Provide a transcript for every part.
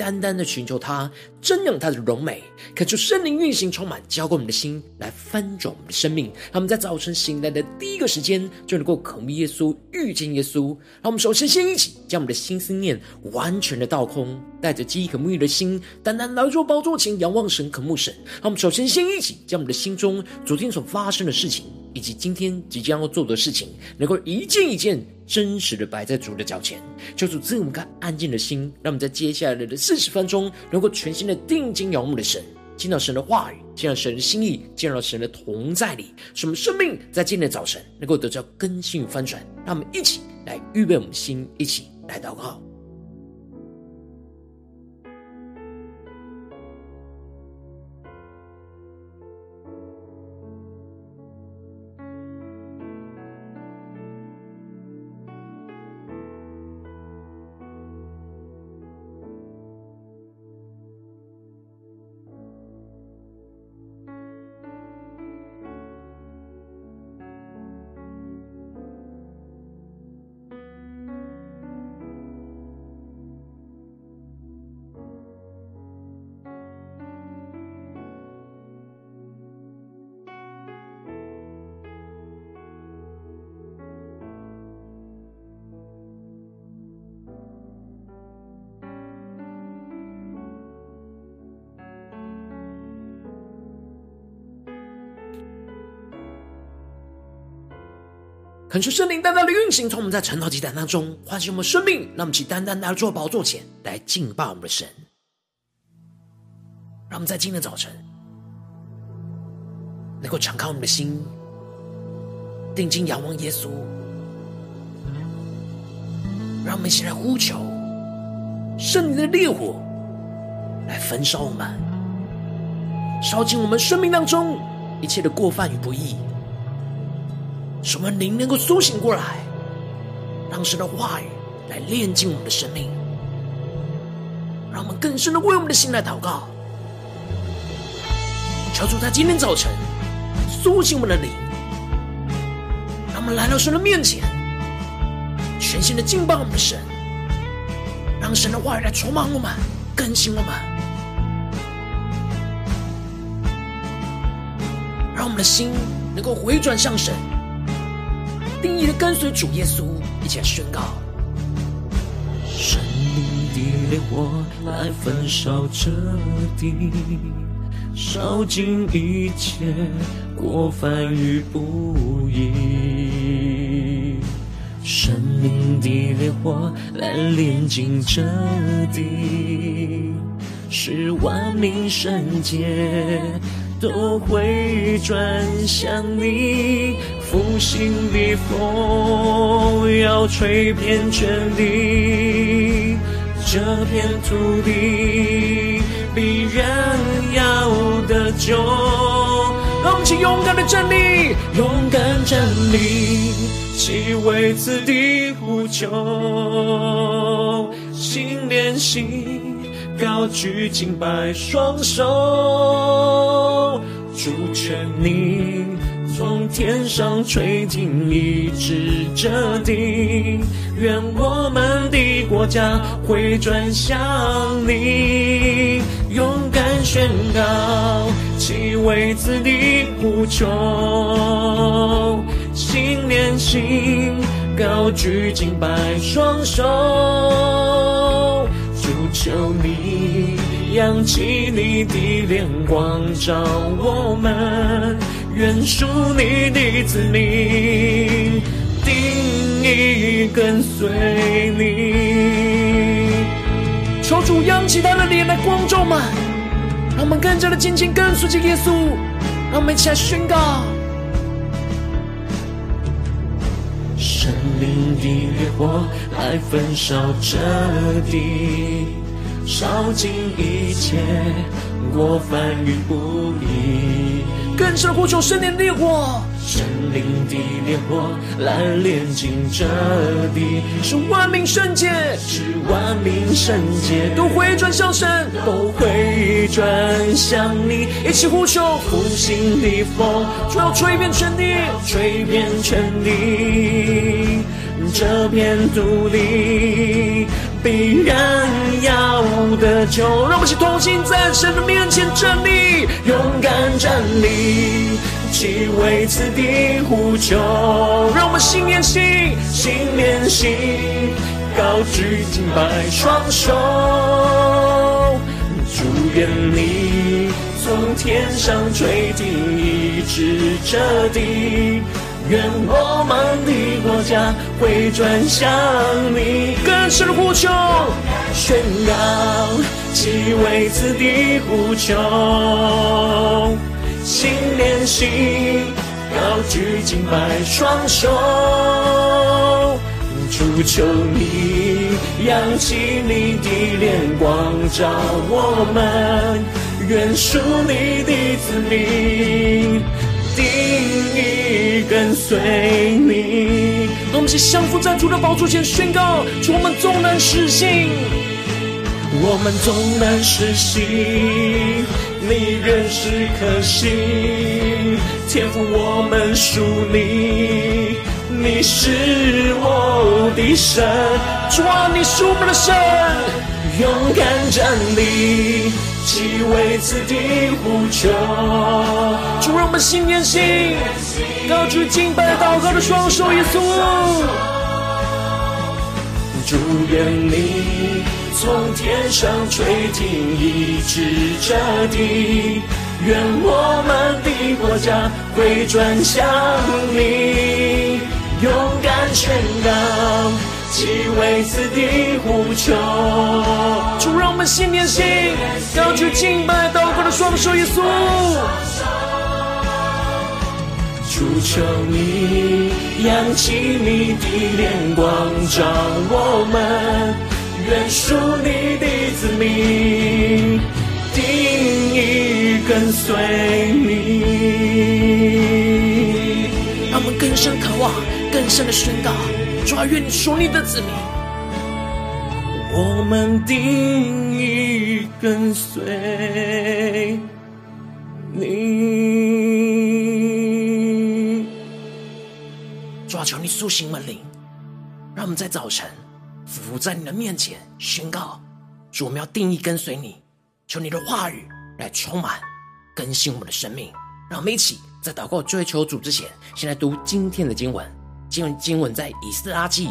单单的寻求他，瞻仰他的荣美，恳求圣灵运行充满，浇灌我们的心，来翻转我们的生命。让我们在早晨醒来的第一个时间，就能够渴慕耶稣，遇见耶稣。让我们首先先一起将我们的心思念完全的倒空，带着饥渴沐浴的心，单单来到宝座前仰望神，渴慕神。让我们首先先一起将我们的心中昨天所发生的事情，以及今天即将要做的事情，能够一件一件真实的摆在主的脚前，求主赐我们个安静的心，让我们在接下来的四十分钟，能够全心的定睛仰慕的神，见到神的话语，见到神的心意，见到神的同在里，使我们生命在今天的早晨能够得到更新与翻转。让我们一起来预备我们的心，一起来祷告。恳求圣灵单单的运行，从我们在晨祷祭坛当中唤醒我们生命，让我们起单单来到宝座前来敬拜我们的神。让我们在今天的早晨能够敞开我们的心，定睛仰望耶稣。让我们一起来呼求圣灵的烈火来焚烧我们，烧尽我们生命当中一切的过犯与不义。使我们灵能够苏醒过来，让神的话语来炼净我们的生命，让我们更深的为我们的心来祷告。求主在今天早晨苏醒我们的灵，让我们来到神的面前，全新的敬拜我们的神，让神的话语来充满我们，更新我们，让我们的心能够回转向神。定义的跟随主耶稣，一起来宣告：圣灵的烈火来焚烧这地，烧尽一切过犯与不义。圣灵的烈火来炼净这地，使万民圣洁都会转向你。复兴的风要吹遍全地，这片土地必然要得救。让我们一起勇敢的站立，勇敢站立，齐为此地呼求，心连心，高举敬拜双手，主权你。从天上垂听，一直这地，愿我们的国家回转向你，勇敢宣告，其为子的呼求，心连心，高举敬拜双手，主求你，扬起你的脸光照我们。愿属你的子民，定意跟随你。求主扬起他的脸来光照们，让我们更加的紧紧跟随着耶稣。让我们一起来宣告：圣灵的烈火来焚烧这地，烧尽一切过犯与不义。更深的呼求，圣灵烈火，圣灵的烈火来炼净这地，是万民圣洁，是万民圣洁，都回转向神，都回转向你，一起呼求，复兴的风，主要吹遍全地，吹遍全地，这片土地。必然要得救，让我们同心在神的面前站立，勇敢站立，去为此地呼求。让我们心连心，心连心，高举敬拜双手。祝愿你从天上垂听，医治这地。愿我们的国家会转向你，更深的呼求，宣告，祈为此地呼求，心连心，高举敬拜双手，主求你扬起你的脸光照我们，愿属你的子民。定意跟随你，让我们一起降服在主的宝座前宣告：主，我们纵然失信，我们纵然失信，你仍是可信。天赋，我们属你，你是我的神。主啊，你是我们的神，勇敢站立。祈为此地呼求，主让我们心连心，高举敬拜祷告的双手，耶稣。主愿你从天上垂听，一直这地，愿我们的国家回转向你，勇敢宣告。祈为此地呼求，主让我们心连心，高举敬拜祷告的双手，耶稣。主求你扬起你的脸光照我们，愿属你的子民，定意跟随你。让我们更深渴望，更深的宣告。主啊，愿你属你的子民，我们定义跟随你。主啊，求你苏醒门铃，让我们在早晨俯在你的面前宣告：主，我们要定义跟随你。求你的话语来充满更新我们的生命。让我们一起在祷告追求主之前，先来读今天的经文。今日经文在以斯拉记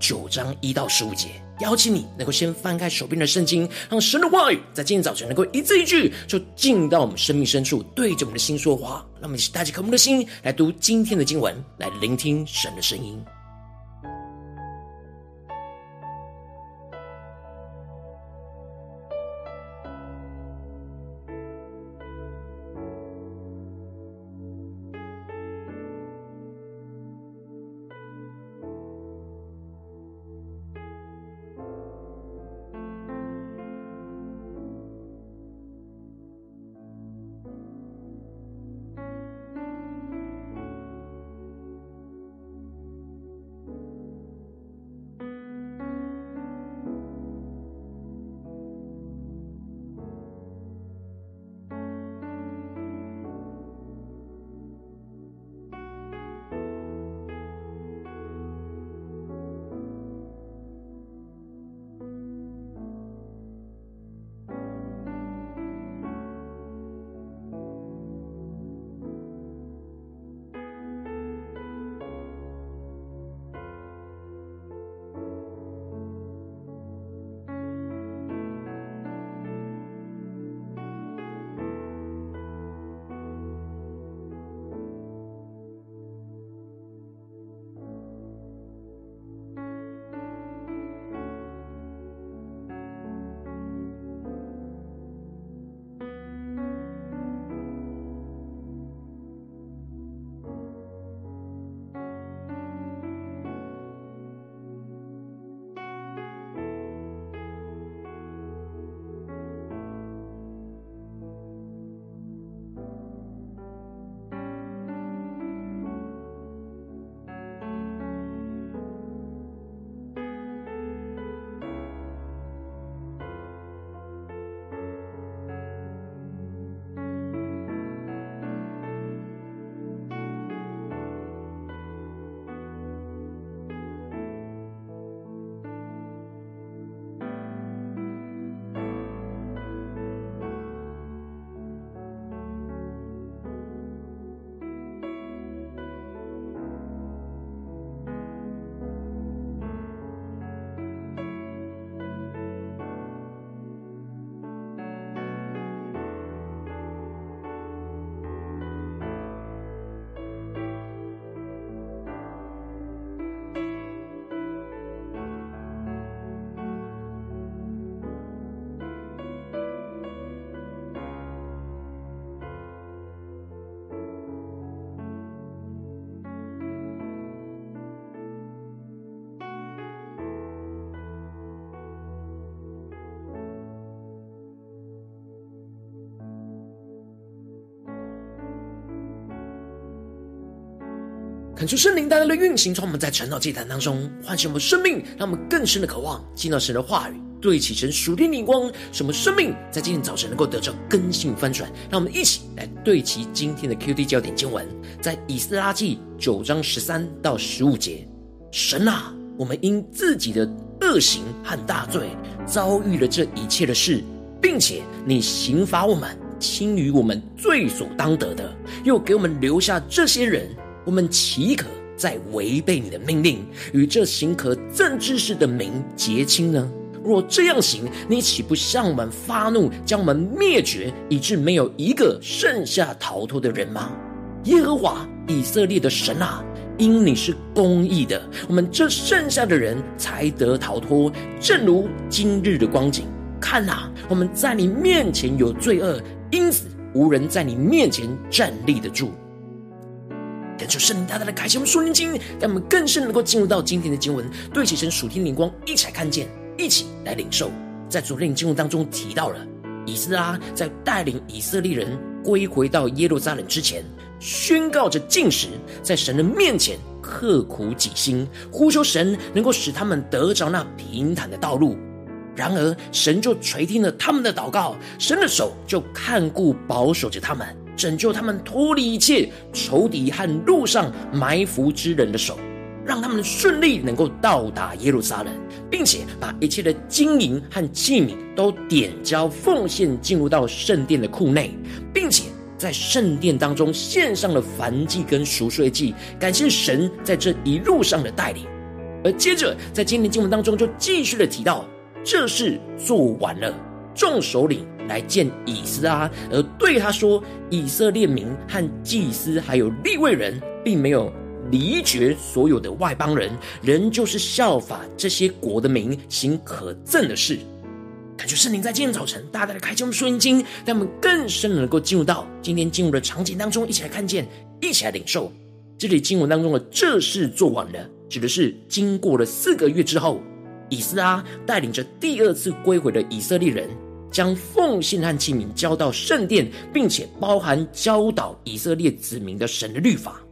九章一到十五节，邀请你能够先翻开手边的圣经，让神的话语在今天早晨能够一字一句就进到我们生命深处，对着我们的心说话。让我们一起带着渴慕的心来读今天的经文，来聆听神的声音。恳求圣灵带来的运行，从我们在晨祷祭坛当中唤醒我们生命，让我们更深的渴望进到神的话语。对齐神属天灵光，使我们生命在今天早晨能够得到更新翻转。让我们一起来对齐今天的 QD 焦点经文，在以斯拉记九章十三到十五节。神啊，我们因自己的恶行和大罪，遭遇了这一切的事，并且你刑罚我们，轻于我们罪所当得的，又给我们留下这些人，我们岂可再违背你的命令，与这行可憎之事的民结亲呢？若这样行，你岂不向我们发怒，将我们灭绝，以致没有一个剩下逃脱的人吗？耶和华以色列的神啊，因你是公义的，我们这剩下的人才得逃脱。正如今日的光景，看哪，我们在你面前有罪恶，因此无人在你面前站立得住。感谢圣灵大大的开启我们属灵经，让我们更深能够进入到今天的经文，对齐神属天灵光，一起来看见。一起来领受，在昨天经文当中提到了，以斯拉在带领以色列人归回到耶路撒冷之前，宣告着禁食，在神的面前刻苦己心，呼求神能够使他们得着那平坦的道路。然而，神就垂听了他们的祷告，神的手就看顾保守着他们，拯救他们脱离一切仇敌和路上埋伏之人的手。让他们顺利能够到达耶路撒冷，并且把一切的金银和器皿都点交奉献进入到圣殿的库内，并且在圣殿当中献上了燔祭跟赎罪祭，感谢神在这一路上的带领。而接着在今天经文当中就继续的提到，这事做完了，众首领来见以斯拉，而对他说：以色列民和祭司还有立位人，并没有。离绝所有的外邦人，仍旧是效法这些国的民行可憎的事。感觉圣灵在今天早晨大大的开启我们属灵经，让我们更深的能够进入到今天进入的场景当中，一起来看见，一起来领受。这里经文当中的这事做完了，指的是经过了四个月之后，以斯拉带领着第二次归回的以色列人，将奉献和器皿交到圣殿，并且包含教导以色列子民的神的律法。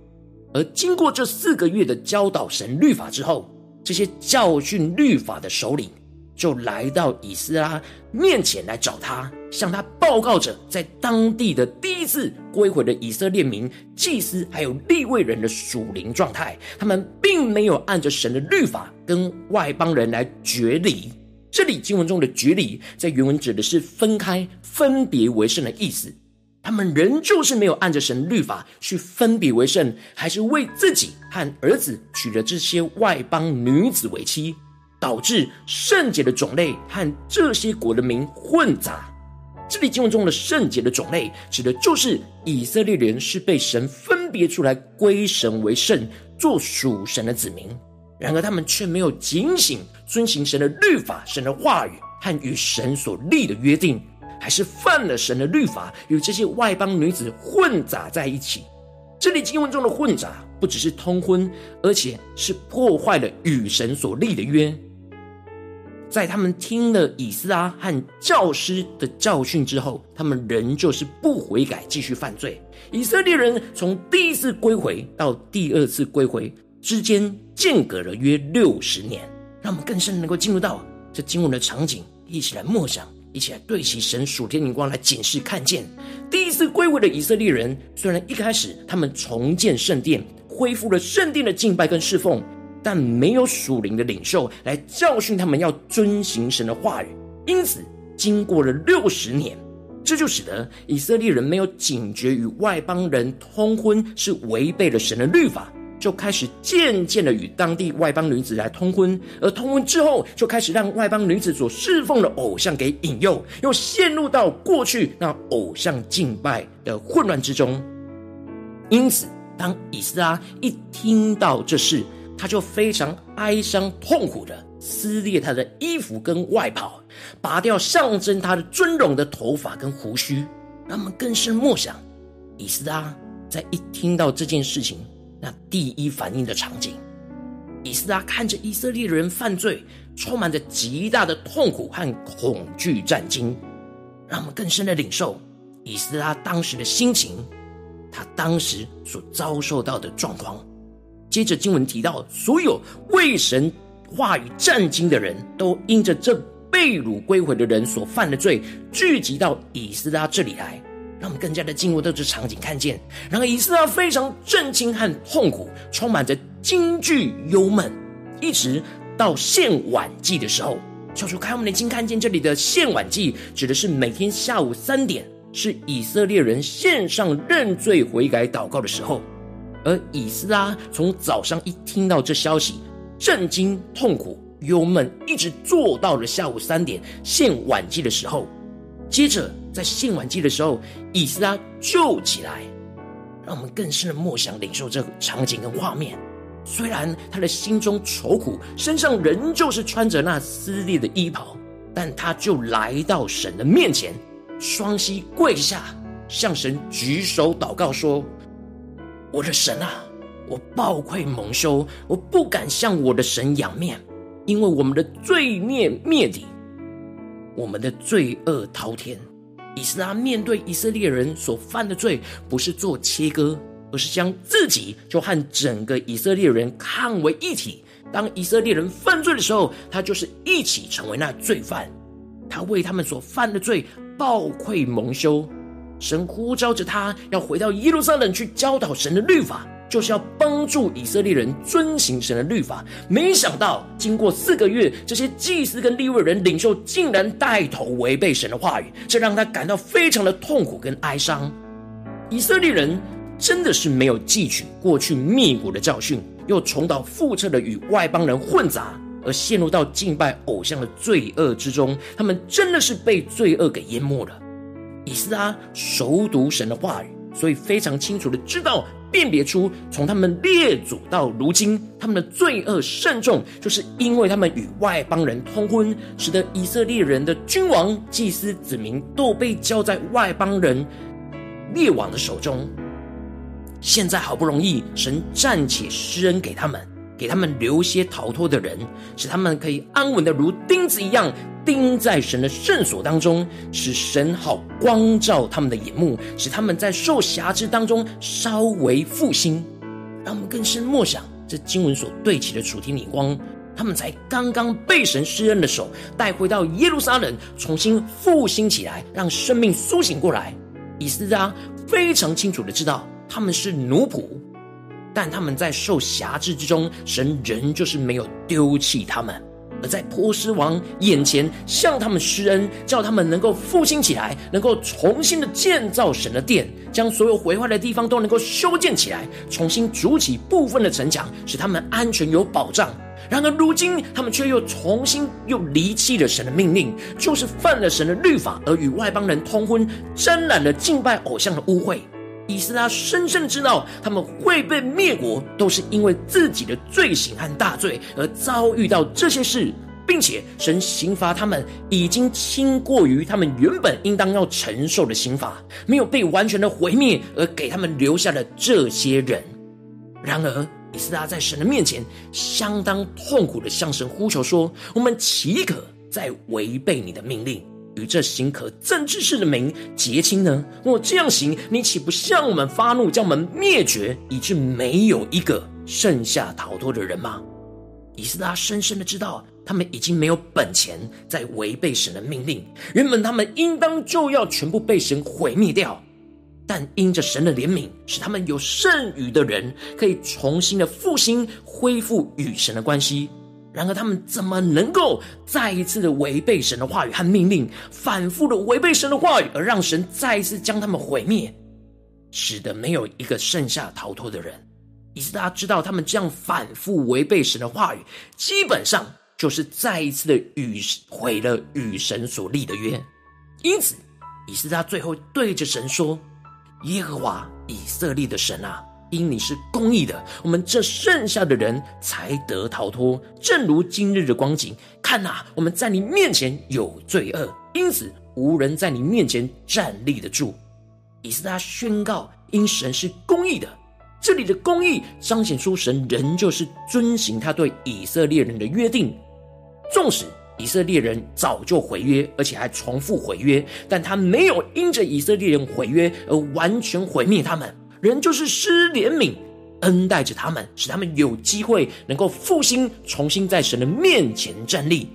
而经过这四个月的教导神律法之后，这些教训律法的首领就来到以斯拉面前来找他，向他报告着在当地的第一次归回的以色列民、祭司还有立位人的属灵状态。他们并没有按着神的律法跟外邦人来决离。这里经文中的决离，在原文指的是分开、分别为圣的意思。他们仍旧是没有按着神律法去分别为圣，还是为自己和儿子娶了这些外邦女子为妻，导致圣洁的种类和这些国的民混杂。这里经文中的圣洁的种类，指的就是以色列人是被神分别出来归神为圣，做属神的子民。然而他们却没有警醒遵行神的律法、神的话语和与神所立的约定。还是犯了神的律法，与这些外邦女子混杂在一起。这里经文中的混杂，不只是通婚，而且是破坏了与神所立的约。在他们听了以斯拉和教师的教训之后，他们仍旧是不悔改，继续犯罪。以色列人从第一次归回到第二次归回之间间隔了约六十年，让我们更深能够进入到这经文的场景，一起来默想。一起来对齐神属天灵光来检视看见，第一次归回的以色列人，虽然一开始他们重建圣殿，恢复了圣殿的敬拜跟侍奉，但没有属灵的领袖来教训他们要遵行神的话语。因此，经过了六十年，这就使得以色列人没有警觉与外邦人通婚是违背了神的律法。就开始渐渐的与当地外邦女子来通婚，而通婚之后，就开始让外邦女子所侍奉的偶像给引诱，又陷入到过去那偶像敬拜的混乱之中。因此，当以斯拉一听到这事，他就非常哀伤痛苦的撕裂他的衣服跟外袍，拔掉象征他的尊荣的头发跟胡须。那么更深默想，以斯拉在一听到这件事情。那第一反应的场景，以斯拉看着以色列人犯罪，充满着极大的痛苦和恐惧战惊，让我们更深的领受以斯拉当时的心情，他当时所遭受到的状况。接着经文提到，所有为神话语战惊的人都因着这被掳归回的人所犯的罪，聚集到以斯拉这里来，让我们更加的进入到这场景，看见，然后以斯拉非常震惊和痛苦，充满着惊惧忧闷，一直到献晚祭的时候，求主开我们的心，看见这里的献晚祭指的是每天下午三点，是以色列人献上认罪悔改祷告的时候。而以斯拉从早上一听到这消息，震惊、痛苦、忧闷，一直做到了下午三点献晚祭的时候。接着在献晚祭的时候，以斯拉就起来，让我们更深的默想领受这个场景跟画面。虽然他的心中愁苦，身上仍旧是穿着那撕裂的衣袍，但他就来到神的面前，双膝跪下，向神举手祷告说。我的神啊，我暴愧蒙羞，我不敢向我的神仰面，因为我们的罪孽灭顶，我们的罪恶滔天。以斯拉面对以色列人所犯的罪，不是做切割，而是将自己就和整个以色列人看为一体。当以色列人犯罪的时候，他就是一起成为那罪犯。他为他们所犯的罪暴愧蒙羞。神呼召着他要回到耶路撒冷去教导神的律法，就是要帮助以色列人遵行神的律法。没想到经过四个月，这些祭司跟利未人领袖竟然带头违背神的话语，这让他感到非常的痛苦跟哀伤。以色列人真的是没有汲取过去灭国的教训，又重蹈覆辙的与外邦人混杂，而陷入到敬拜偶像的罪恶之中。他们真的是被罪恶给淹没了。以斯拉熟读神的话语，所以非常清楚的知道辨别出，从他们列祖到如今，他们的罪恶甚重，就是因为他们与外邦人通婚，使得以色列人的君王、祭司、子民都被交在外邦人列王的手中。现在好不容易，神暂且施恩给他们，给他们留些逃脱的人，使他们可以安稳的如钉子一样。钉在神的圣所当中，使神好光照他们的眼目，使他们在受辖制当中稍微复兴。让我们更深默想这经文所对齐的主题领光，他们才刚刚被神施恩的手带回到耶路撒冷，重新复兴起来，让生命苏醒过来。以斯拉非常清楚的知道他们是奴仆，但他们在受辖制之中，神仍旧是没有丢弃他们。而在波斯王眼前向他们施恩，叫他们能够复兴起来，能够重新的建造神的殿，将所有毁坏的地方都能够修建起来，重新筑起部分的城墙，使他们安全有保障。然而如今他们却又重新又离弃了神的命令，就是犯了神的律法，而与外邦人通婚，沾染了敬拜偶像的污秽。以斯拉深深知道，他们会被灭国，都是因为自己的罪行和大罪而遭遇到这些事，并且神刑罚他们已经轻过于他们原本应当要承受的刑罚，没有被完全的毁灭，而给他们留下了这些人。然而，以斯拉在神的面前相当痛苦的向神呼求说：“我们岂可再违背你的命令？”与这行可憎之事的民结亲呢？若这样行，你岂不向我们发怒，将我们灭绝，以致没有一个剩下逃脱的人吗？以斯拉深深的知道，他们已经没有本钱在违背神的命令。原本他们应当就要全部被神毁灭掉，但因着神的怜悯，使他们有剩余的人可以重新的复兴，恢复与神的关系。然而，他们怎么能够再一次的违背神的话语和命令，反复的违背神的话语，而让神再一次将他们毁灭，使得没有一个剩下逃脱的人？以斯拉知道，他们这样反复违背神的话语，基本上就是再一次的与毁了与神所立的约。因此，以斯他最后对着神说：“耶和华以色列的神啊！”因你是公义的，我们这剩下的人才得逃脱。正如今日的光景，看哪，我们在你面前有罪恶，因此无人在你面前站立得住。以斯拉宣告，因神是公义的，这里的公义彰显出神仍旧是遵行他对以色列人的约定。纵使以色列人早就毁约，而且还重复毁约，但他没有因着以色列人毁约而完全毁灭他们。人就是施怜悯，恩待着他们，使他们有机会能够复兴，重新在神的面前站立。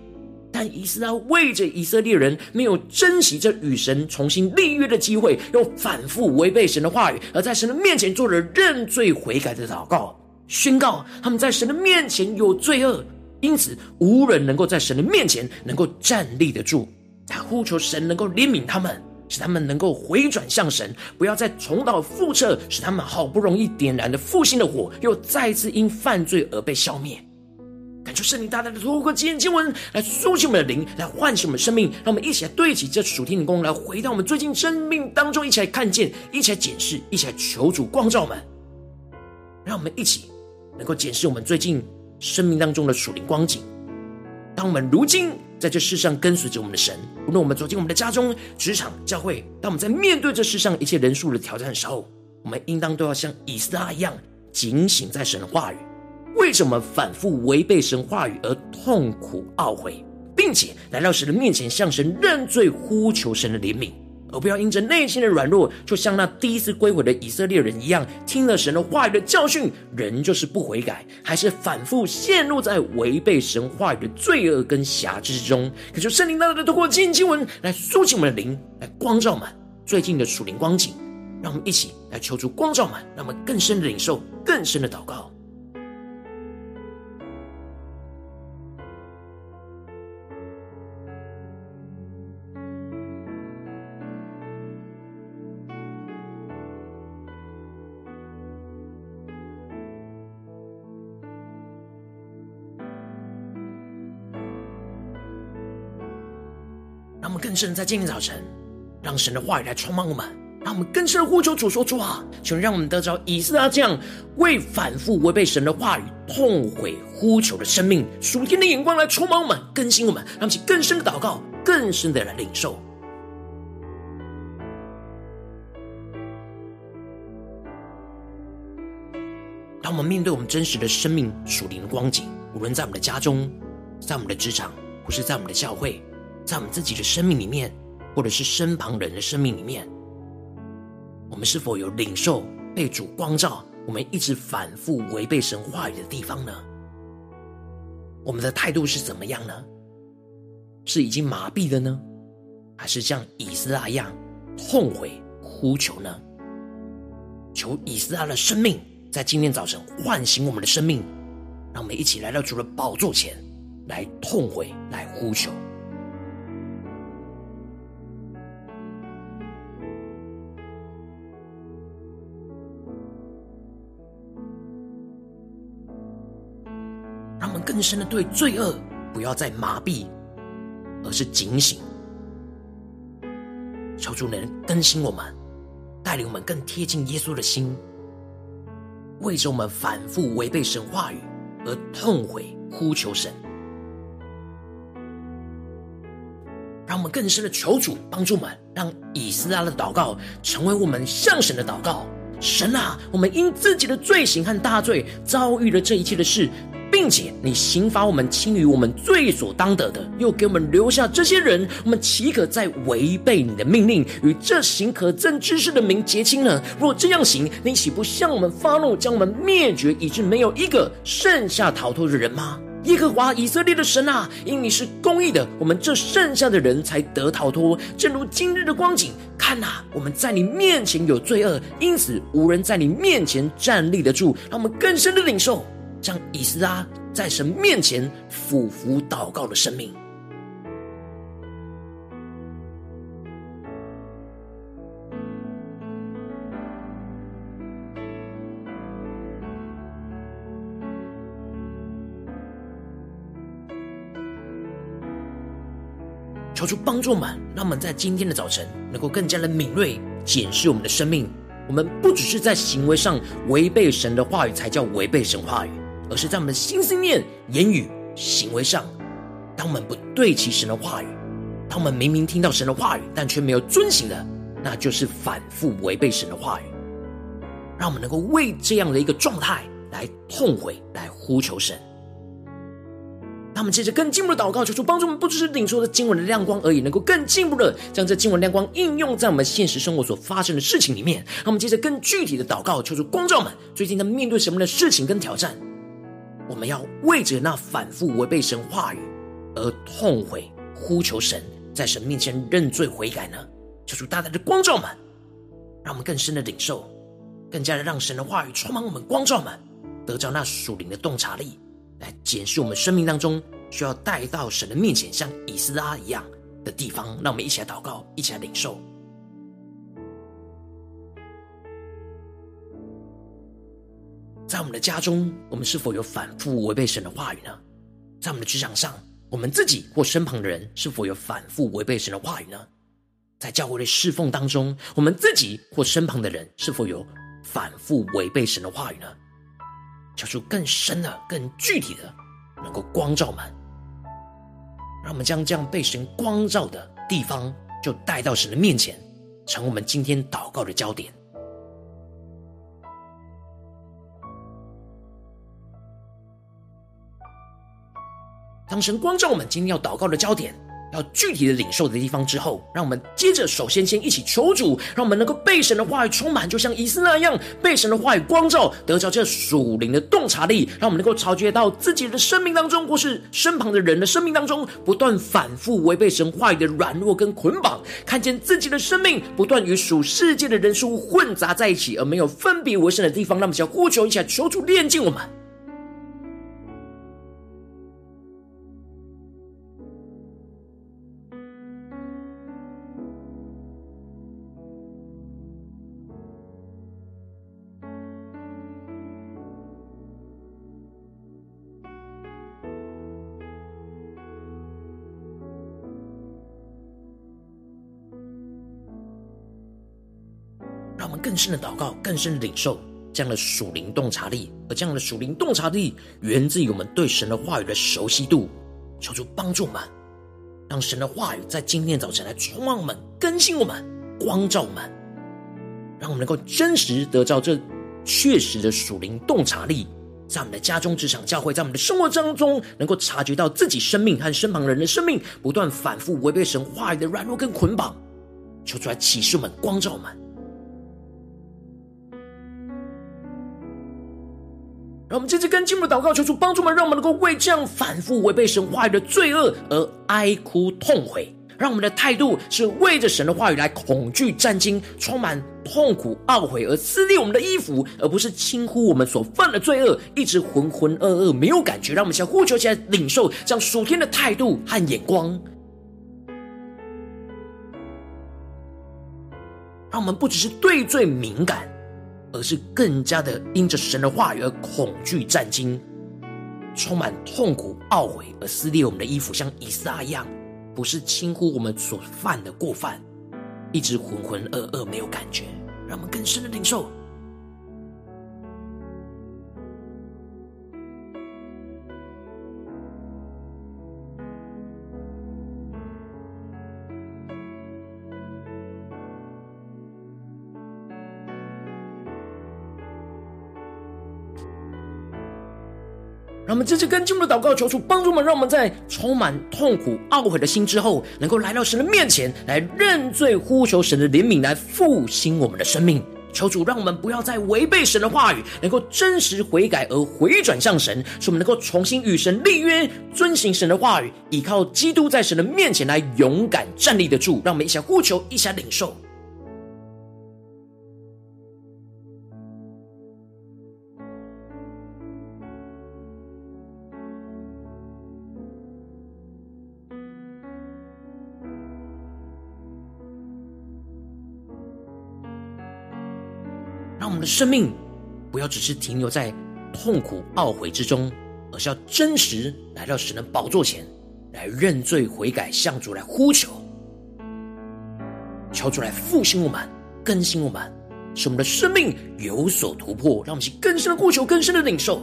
但以斯拉为着以色列人没有珍惜这与神重新立约的机会，又反复违背神的话语，而在神的面前做了认罪悔改的祷告，宣告他们在神的面前有罪恶，因此无人能够在神的面前能够站立得住。他呼求神能够怜悯他们。使他们能够回转向神，不要再重蹈覆辙，使他们好不容易点燃的复兴的火，又再次因犯罪而被消灭。感谢圣灵大大的透过今天经文来苏醒我们的灵，来唤醒我们的生命，让我们一起来对齐这属天的光，来回到我们最近生命当中，一起来看见，一起来检视，一起来求主光照我们，让我们一起能够检视我们最近生命当中的属灵光景。当我们如今。在这世上跟随着我们的神，无论我们走进我们的家中、职场、教会，当我们在面对这世上一切人数的挑战的时候，我们应当都要像以斯拉一样警醒在神的话语。为什么反复违背神话语而痛苦懊悔，并且来到神的面前向神认罪，呼求神的怜悯？而不要因着内心的软弱，就像那第一次归回的以色列人一样，听了神的话语的教训，仍就是不悔改，还是反复陷入在违背神话语的罪恶跟瑕疵之中。可就圣灵大大的透过经经文来苏醒我们的灵，来光照我们最近的属灵光景，让我们一起来求主光照我们，让我们更深的领受，更深的祷告。深在今天早晨，让神的话语来充满我们，让我们更深的呼求主说：“主啊，求让我们得着以斯拉这样为反复违背神的话语痛悔呼求的生命，属天的眼光来充满我们，更新我们，让我们更深的祷告，更深的来领受。当我们面对我们真实的生命属灵的光景，无论在我们的家中，在我们的职场，或是在我们的教会。”在我们自己的生命里面，或者是身旁人的生命里面，我们是否有领受被主光照？我们一直反复违背神话语的地方呢？我们的态度是怎么样呢？是已经麻痹了呢，还是像以斯拉一样痛悔呼求呢？求以斯拉的生命在今天早晨唤醒我们的生命，让我们一起来到主的宝座前来痛悔，来呼求。更深的对罪恶不要再麻痹，而是警醒。求主能更新我们，带领我们更贴近耶稣的心，为着我们反复违背神话语而痛悔呼求神，让我们更深的求主帮助我们，让以斯拉的祷告成为我们向神的祷告。神啊，我们因自己的罪行和大罪遭遇了这一切的事。并且你刑罚我们轻于我们罪所当得的，又给我们留下这些人，我们岂可再违背你的命令，与这行可憎之事的名结亲呢？若这样行，你岂不向我们发怒，将我们灭绝，以致没有一个剩下逃脱的人吗？耶和华以色列的神啊，因你是公义的，我们这剩下的人才得逃脱。正如今日的光景，看呐，我们在你面前有罪恶，因此无人在你面前站立得住。让我们更深的领受。像以斯拉在神面前俯伏祷告的生命，求主帮助们，让我们在今天的早晨能够更加的敏锐检视我们的生命。我们不只是在行为上违背神的话语，才叫违背神话语。而是在我们的心思念、言语、行为上，当我们不对齐神的话语，当我们明明听到神的话语，但却没有遵行的，那就是反复违背神的话语。让我们能够为这样的一个状态来痛悔，来呼求神。他们接着更进一步的祷告，求主帮助我们，不只是领受的经文的亮光而已，能够更进一步的将这经文亮光应用在我们现实生活所发生的事情里面。让我们接着更具体的祷告，求主光照们最近在面对什么样的事情跟挑战，我们要为着那反复违背神话语而痛悔，呼求神在神面前认罪悔改呢？求主大大的光照我们，让我们更深的领受，更加的让神的话语充满我们，光照我们，得着那属灵的洞察力，来检视我们生命当中需要带到神的面前，像以斯拉一样的地方。让我们一起来祷告，一起来领受。在我们的家中，我们是否有反复违背神的话语呢？在我们的职场上，我们自己或身旁的人是否有反复违背神的话语呢？在教会的侍奉当中，我们自己或身旁的人是否有反复违背神的话语呢？求出更深的、更具体的，能够光照们，让我们将这样被神光照的地方，就带到神的面前，成为我们今天祷告的焦点。当神光照我们今天要祷告的焦点，要具体的领受的地方之后，让我们接着首先先一起求主，让我们能够被神的话语充满，就像以斯那样，被神的话语光照，得着这属灵的洞察力，让我们能够察觉到自己的生命当中，或是身旁的人的生命当中，不断反复违背神话语的软弱跟捆绑，看见自己的生命不断与属世界的人事物混杂在一起，而没有分别为神的地方。那么，想呼求一下，求主炼净我们。更深的祷告，更深的领受这样的属灵洞察力，而这样的属灵洞察力源自于我们对神的话语的熟悉度。求主帮助我们，让神的话语在今天早晨来充满我们、更新我们、光照我们，让我们能够真实得到这确实的属灵洞察力，在我们的家中、职场、教会，在我们的生活当中，能够察觉到自己生命和身旁人的生命不断反复违背神话语的软弱跟捆绑。求主来启示我们、光照我们。让我们接着跟进入祷告，求主帮助我们，让我们能够为这样反复违背神话语的罪恶而哀哭痛悔。让我们的态度是为着神的话语来恐惧战惊，充满痛苦懊悔而撕裂我们的衣服，而不是轻忽我们所犯的罪恶，一直浑浑噩噩没有感觉。让我们先呼求起来，领受这样属天的态度和眼光。让我们不只是对罪敏感。而是更加的因着神的话语而恐惧战惊，充满痛苦懊悔而撕裂我们的衣服，像以撒一样，不是轻忽我们所犯的过犯，一直浑浑噩噩没有感觉，让我们更深的领受。让我们这次跟进我们的祷告，求主帮助我们，让我们在充满痛苦懊悔的心之后，能够来到神的面前来认罪，呼求神的怜悯，来复兴我们的生命。求主让我们不要再违背神的话语，能够真实悔改而回转向神，使我们能够重新与神立约，遵行神的话语，依靠基督在神的面前来勇敢站立得住。让我们一起呼求，一起领受。生命不要只是停留在痛苦懊悔之中，而是要真实来到神的宝座前来认罪悔改，向主来呼求，求主来复兴我们、更新我们，使我们的生命有所突破。让我们去更深的呼求、更深的领受。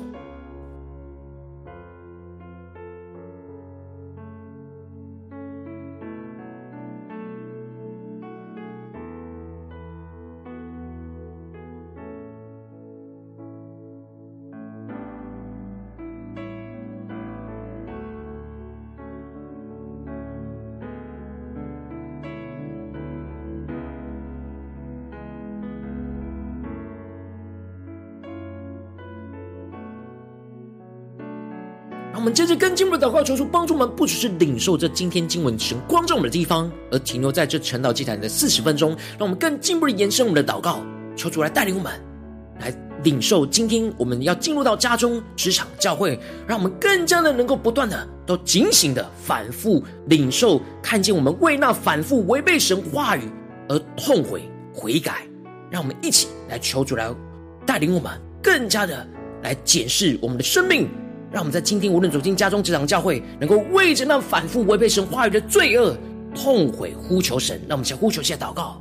我们接着更进一步的祷告，求主帮助我们，不只是领受这今天经文神光照我们的地方，而停留在这晨祷祭坛的四十分钟，让我们更进一步的延伸我们的祷告，求主来带领我们，来领受今天我们要进入到家中、职场、教会，让我们更加的能够不断的都警醒的反复领受，看见我们为那反复违背神话语而痛悔悔改，让我们一起来求主来带领我们，更加的来检视我们的生命。让我们在今天无论走进家中、职场、教会，能够为着那反复违背神话语的罪恶痛悔呼求神。让我们先呼求，先祷告。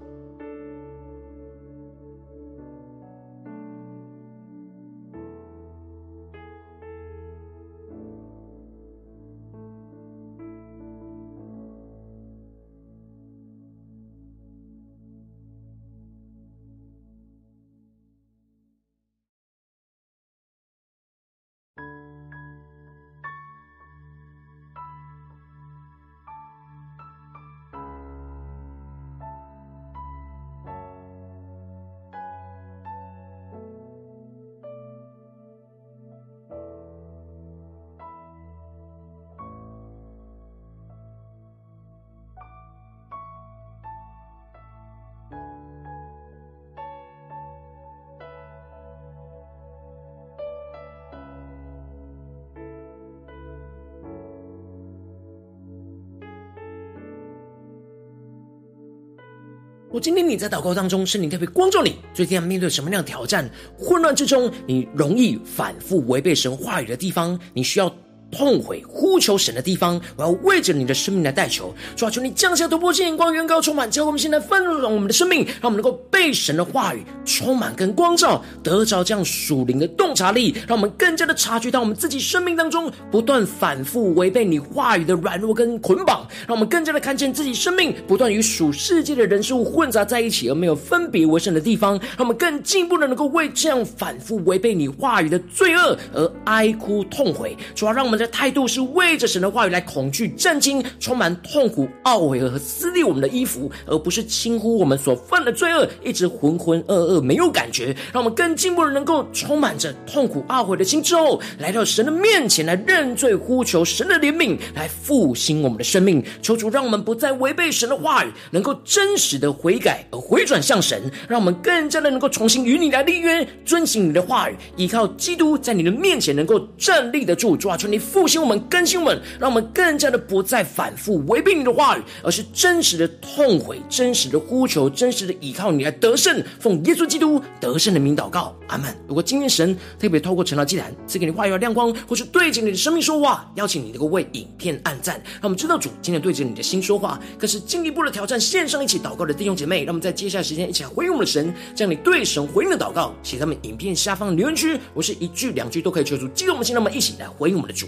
我今天你在祷告当中，圣灵特别光照你，最近要面对什么样的挑战？混乱之中，你容易反复违背神话语的地方，你需要。痛悔呼求神的地方，我要为着你的生命来代求。抓住，你降下突破性眼光，远高充满，叫我们现在奋斗我们的生命，让我们能够被神的话语充满跟光照，得着这样属灵的洞察力，让我们更加的察觉到我们自己生命当中不断反复违背你话语的软弱跟捆绑，让我们更加的看见自己生命不断与属世界的人事物混杂在一起，而没有分别为圣的地方，让我们更进一步的能够为这样反复违背你话语的罪恶而哀哭痛悔。主要，让我们。的态度是为着神的话语来恐惧、震惊、充满痛苦、懊悔和撕裂我们的衣服，而不是轻忽我们所犯的罪恶，一直浑浑噩噩没有感觉。让我们更进步的能够充满着痛苦、懊悔的心之后，来到神的面前来认罪、呼求神的怜悯，来复兴我们的生命。求主让我们不再违背神的话语，能够真实的悔改而回转向神，让我们更加的能够重新与你来立约，遵行你的话语，依靠基督在你的面前能够站立得住。主啊，求你。复兴我们，更新我们，让我们更加的不再反复违背你的话语，而是真实的痛悔，真实的呼求，真实的依靠你来得胜。奉耶稣基督得胜的名祷告，阿门。如果今天神特别透过陈老祭坛赐给你话语的亮光，或是对着你的生命说话，邀请你能够为影片按赞，让我们知道主今天对着你的心说话，更是进一步的挑战线上一起祷告的弟兄姐妹。让我们在接下来时间一起来回应我们的神，将你对神回应的祷告写在我们影片下方的留言区，我是一句两句都可以求助激动我们心，让我们一起来回应我们的主。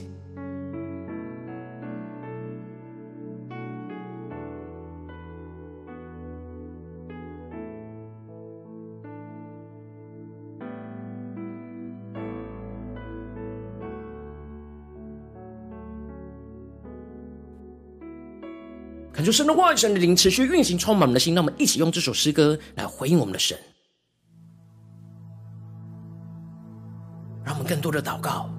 求神的话语、神的灵持续运行，充满我们的心。让我们一起用这首诗歌来回应我们的神，让我们更多的祷告，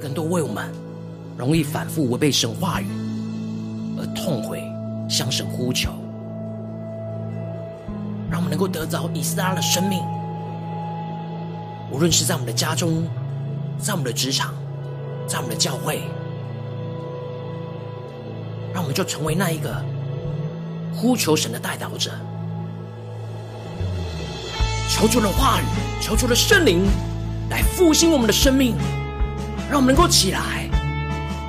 更多为我们容易反复违背神话语而痛悔向神呼求，让我们能够得着以斯拉的生命，无论是在我们的家中，在我们的职场，在我们的教会，让我们就成为那一个呼求神的代祷者，求主的话语，求主的圣灵来复兴我们的生命，让我们能够起来，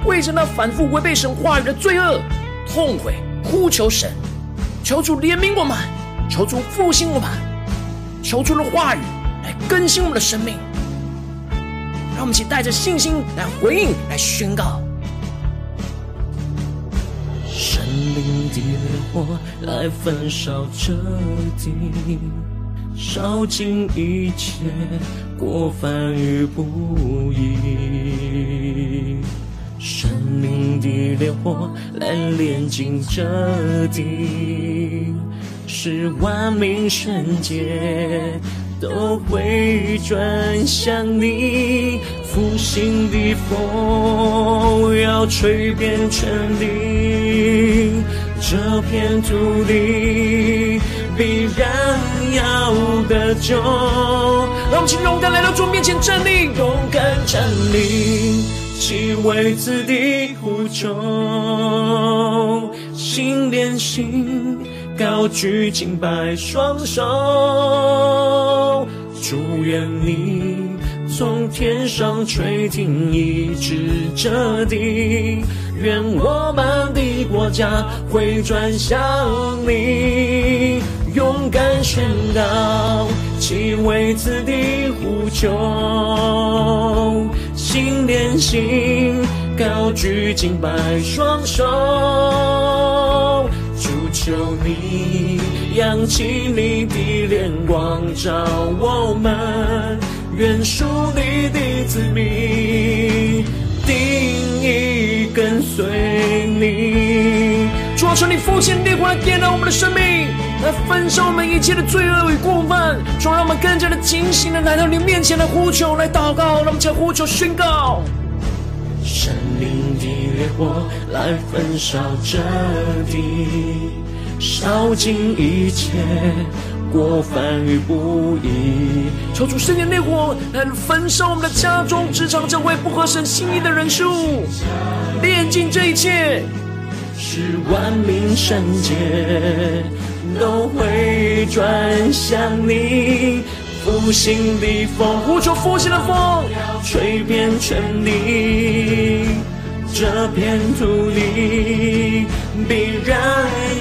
为着那反复违背神话语的罪恶痛悔，呼求神，求主怜悯我们，求主复兴我们，求主的话语。来更新我们的生命，让我们一起带着信心来回应、来宣告。生命的烈火来焚烧这地，烧尽一切过犯与不义。生命的烈火来炼净这地，使万民圣洁。都会转向你，复兴的风要吹遍全地，这片土地必然要得救。让我们请勇敢来到主面前站立，勇敢站立，齐为此地呼求，心连心，高举敬拜双手。祝愿你。从天上垂听，一直这地，愿我们的国家回转向你，勇敢宣告，齐为此地呼求，心连心，高举敬拜双手。主求你扬起你的脸光照我们，愿属你的子民定义跟随你。主啊，求你复兴烈火来点燃我们的生命，来焚烧我们一切的罪恶与过犯。主啊，让我们更加的警醒的来到你面前来呼求、来祷告，让我们将呼求宣告。生命的烈火来焚烧这地，烧尽一切过犯与不义。求主圣灵烈火来焚烧我们的家中、职场、教会不合神心意的人数，炼尽这一切，使万民圣洁都会转向你。复兴的风，呼求复兴的风，吹遍全地，这片土地必然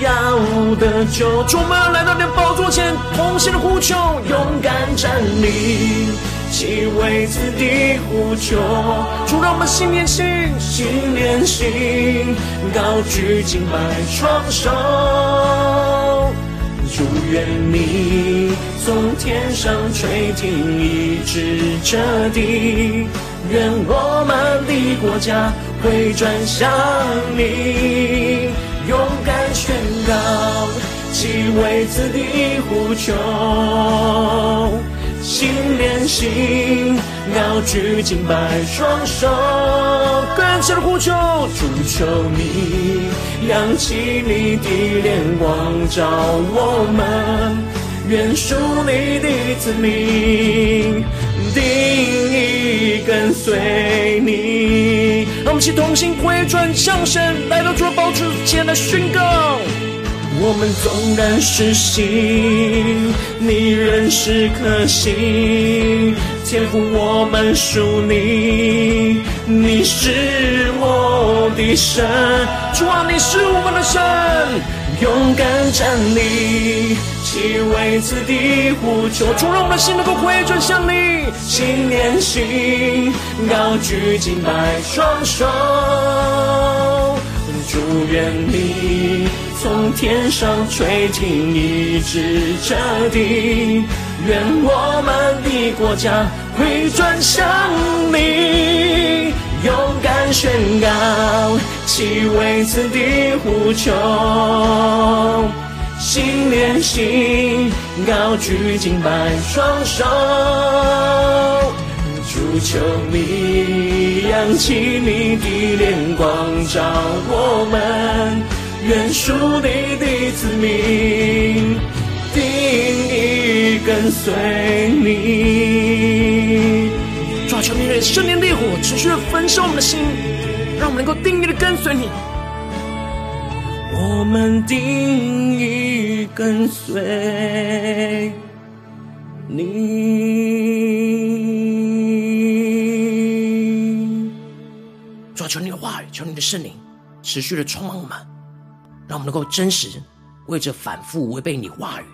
要得救。主，我们来到你的宝座前，同心的呼求，勇敢站立，齐为此地呼求。主，让我们心连心，心连心，高举敬拜双手。祝愿你从天上垂听，医治这地，愿我们的国家回转向你，宣告，其为此地呼求，心连心，高举敬拜双手，更深的呼求，主求你扬起你的脸光照我们，愿属你的子民定意跟随你。让我们一起同心回转向神，来到主的宝座前来宣告。我们纵然失信，你仍是可信。天赋，我们属你，你是我的神。主啊，你是我们的神。勇敢站立，齐为此地呼求。主，让我们的心能够回转向你，心连心，高举敬拜双手。祝愿你从天上垂听，一直彻底，愿我们的国家回转向你，勇敢宣告，齐为此地呼求，心连心，高举敬拜双手。主求你扬起你的脸光照我们，愿属你的子民定意跟随你。抓求你的圣灵烈火持续的焚烧我们的心，让我们能够定义的跟随你。我们定义跟随你。抓求你的话语，求你的圣灵持续的充满我们，让我们能够真实为这反复违背你话语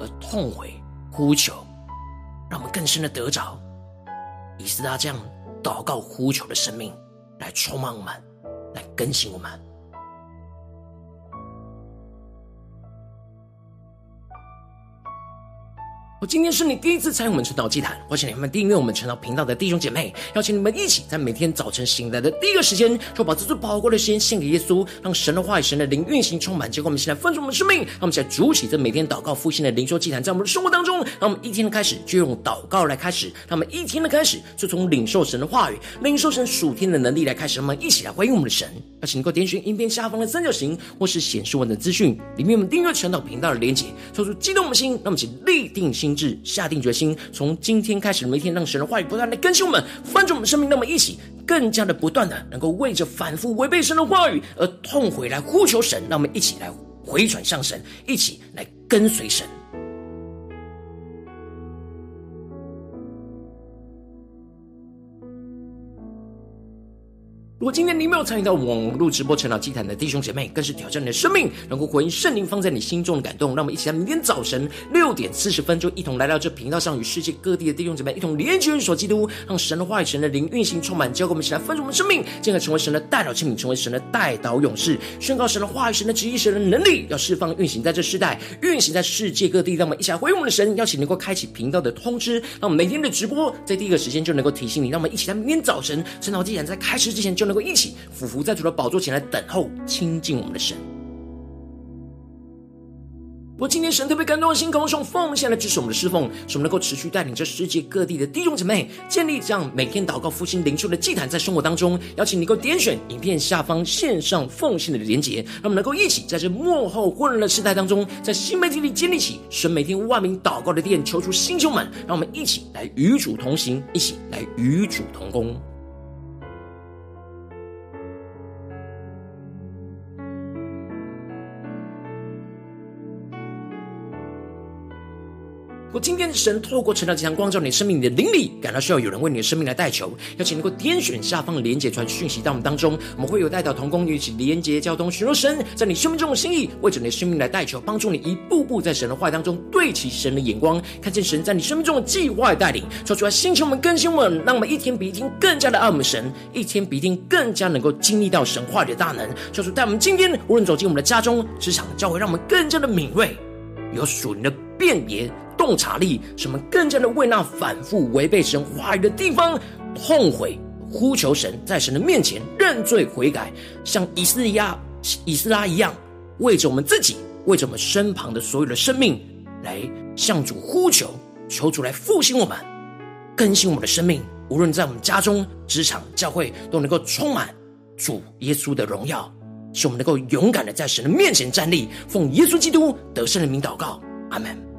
而痛悔呼求，让我们更深的得着以斯拉这样祷告呼求的生命来充满我们，来更新我们。我今天是你第一次参与我们晨祷祭坛，我请你们订阅我们晨祷频道的弟兄姐妹，邀请你们一起在每天早晨醒来的第一个时间，就把这最宝贵的时间献给耶稣，让神的话语、神的灵运行充满，结果我们现在分盛我们生命，让我们现在主起这每天祷告复兴的灵修祭坛，在我们的生活当中，让我们一天的开始就用祷告来开始，让我们一天的开始就从领受神的话语、领受神属天的能力来开始，我们一起来回应我们的神。邀请能够点选影片下方的三角形，或是显示文的资讯里面我们订阅晨祷频道的连结，抽出激动的心，让我们一起立定心。下定决心，从今天开始，每天让神的话语不断的更新我们，翻转我们生命，那么一起更加的不断的能够为着反复违背神的话语而痛悔来呼求神，让我们一起来回转向神，一起来跟随神。如果今天你没有参与到网络直播晨祷祭坛的弟兄姐妹，更是挑战你的生命，能够回应圣灵放在你心中的感动。让我们一起在明天早晨六点四十分，就一同来到这频道上，与世界各地的弟兄姐妹一同连接、所基督，让神的话语、神的灵运行充满，交给我们一起来分盛我们生命，进而成为神的代祷器皿，成为神的代祷勇士，宣告神的话语、神的旨意、神的能力，要释放运行在这世代，运行在世界各地。让我们一起来回应我们的神，邀请能够开启频道的通知，让我们每天的直播在第一个时间就能够提醒你。让我们一起在明天早晨晨祷祭坛在开始之前就能能够一起俯伏在主的宝座前来等候亲近我们的神。我今天神特别感动的心，渴望用奉献来支持我们的侍奉，使我们能够持续带领着世界各地的弟兄姊妹建立这样每天祷告复兴灵修的祭坛，在生活当中，邀请你能够点选影片下方线上奉献的连结，让我们能够一起在这幕后混乱的时代当中，在新媒体里建立起神每天万名祷告的殿，求出弟兄们，让我们一起来与主同行，一起来与主同工。果今天神透过晨祷祭坛光照你生命里的灵里，感到需要有人为你的生命来代求，邀请能够点选下方的连结传讯息到我们当中，我们会有代祷同工一起连结交通，寻求神在你生命中的心意，为着你的生命来代求，帮助你一步步在神的话当中对齐神的眼光，看见神在你生命中的计划带领，说出来星球们更新我们，让我们一天比一天更加的爱我们神，一天比一天更加能够经历到神话语的大能，说出带我们今天无论走进我们的家中、职场、教会，让我们更加的敏锐，有属灵的辨别。洞察力，使我们更加的为那反复违背神话语的地方痛悔，呼求神，在神的面前认罪悔改，像以斯拉、以斯拉一样，为着我们自己，为着我们身旁的所有的生命，来向主呼求，求主来复兴我们，更新我们的生命。无论在我们家中、职场、教会，都能够充满主耶稣的荣耀，使我们能够勇敢的在神的面前站立，奉耶稣基督得胜的名祷告，阿门。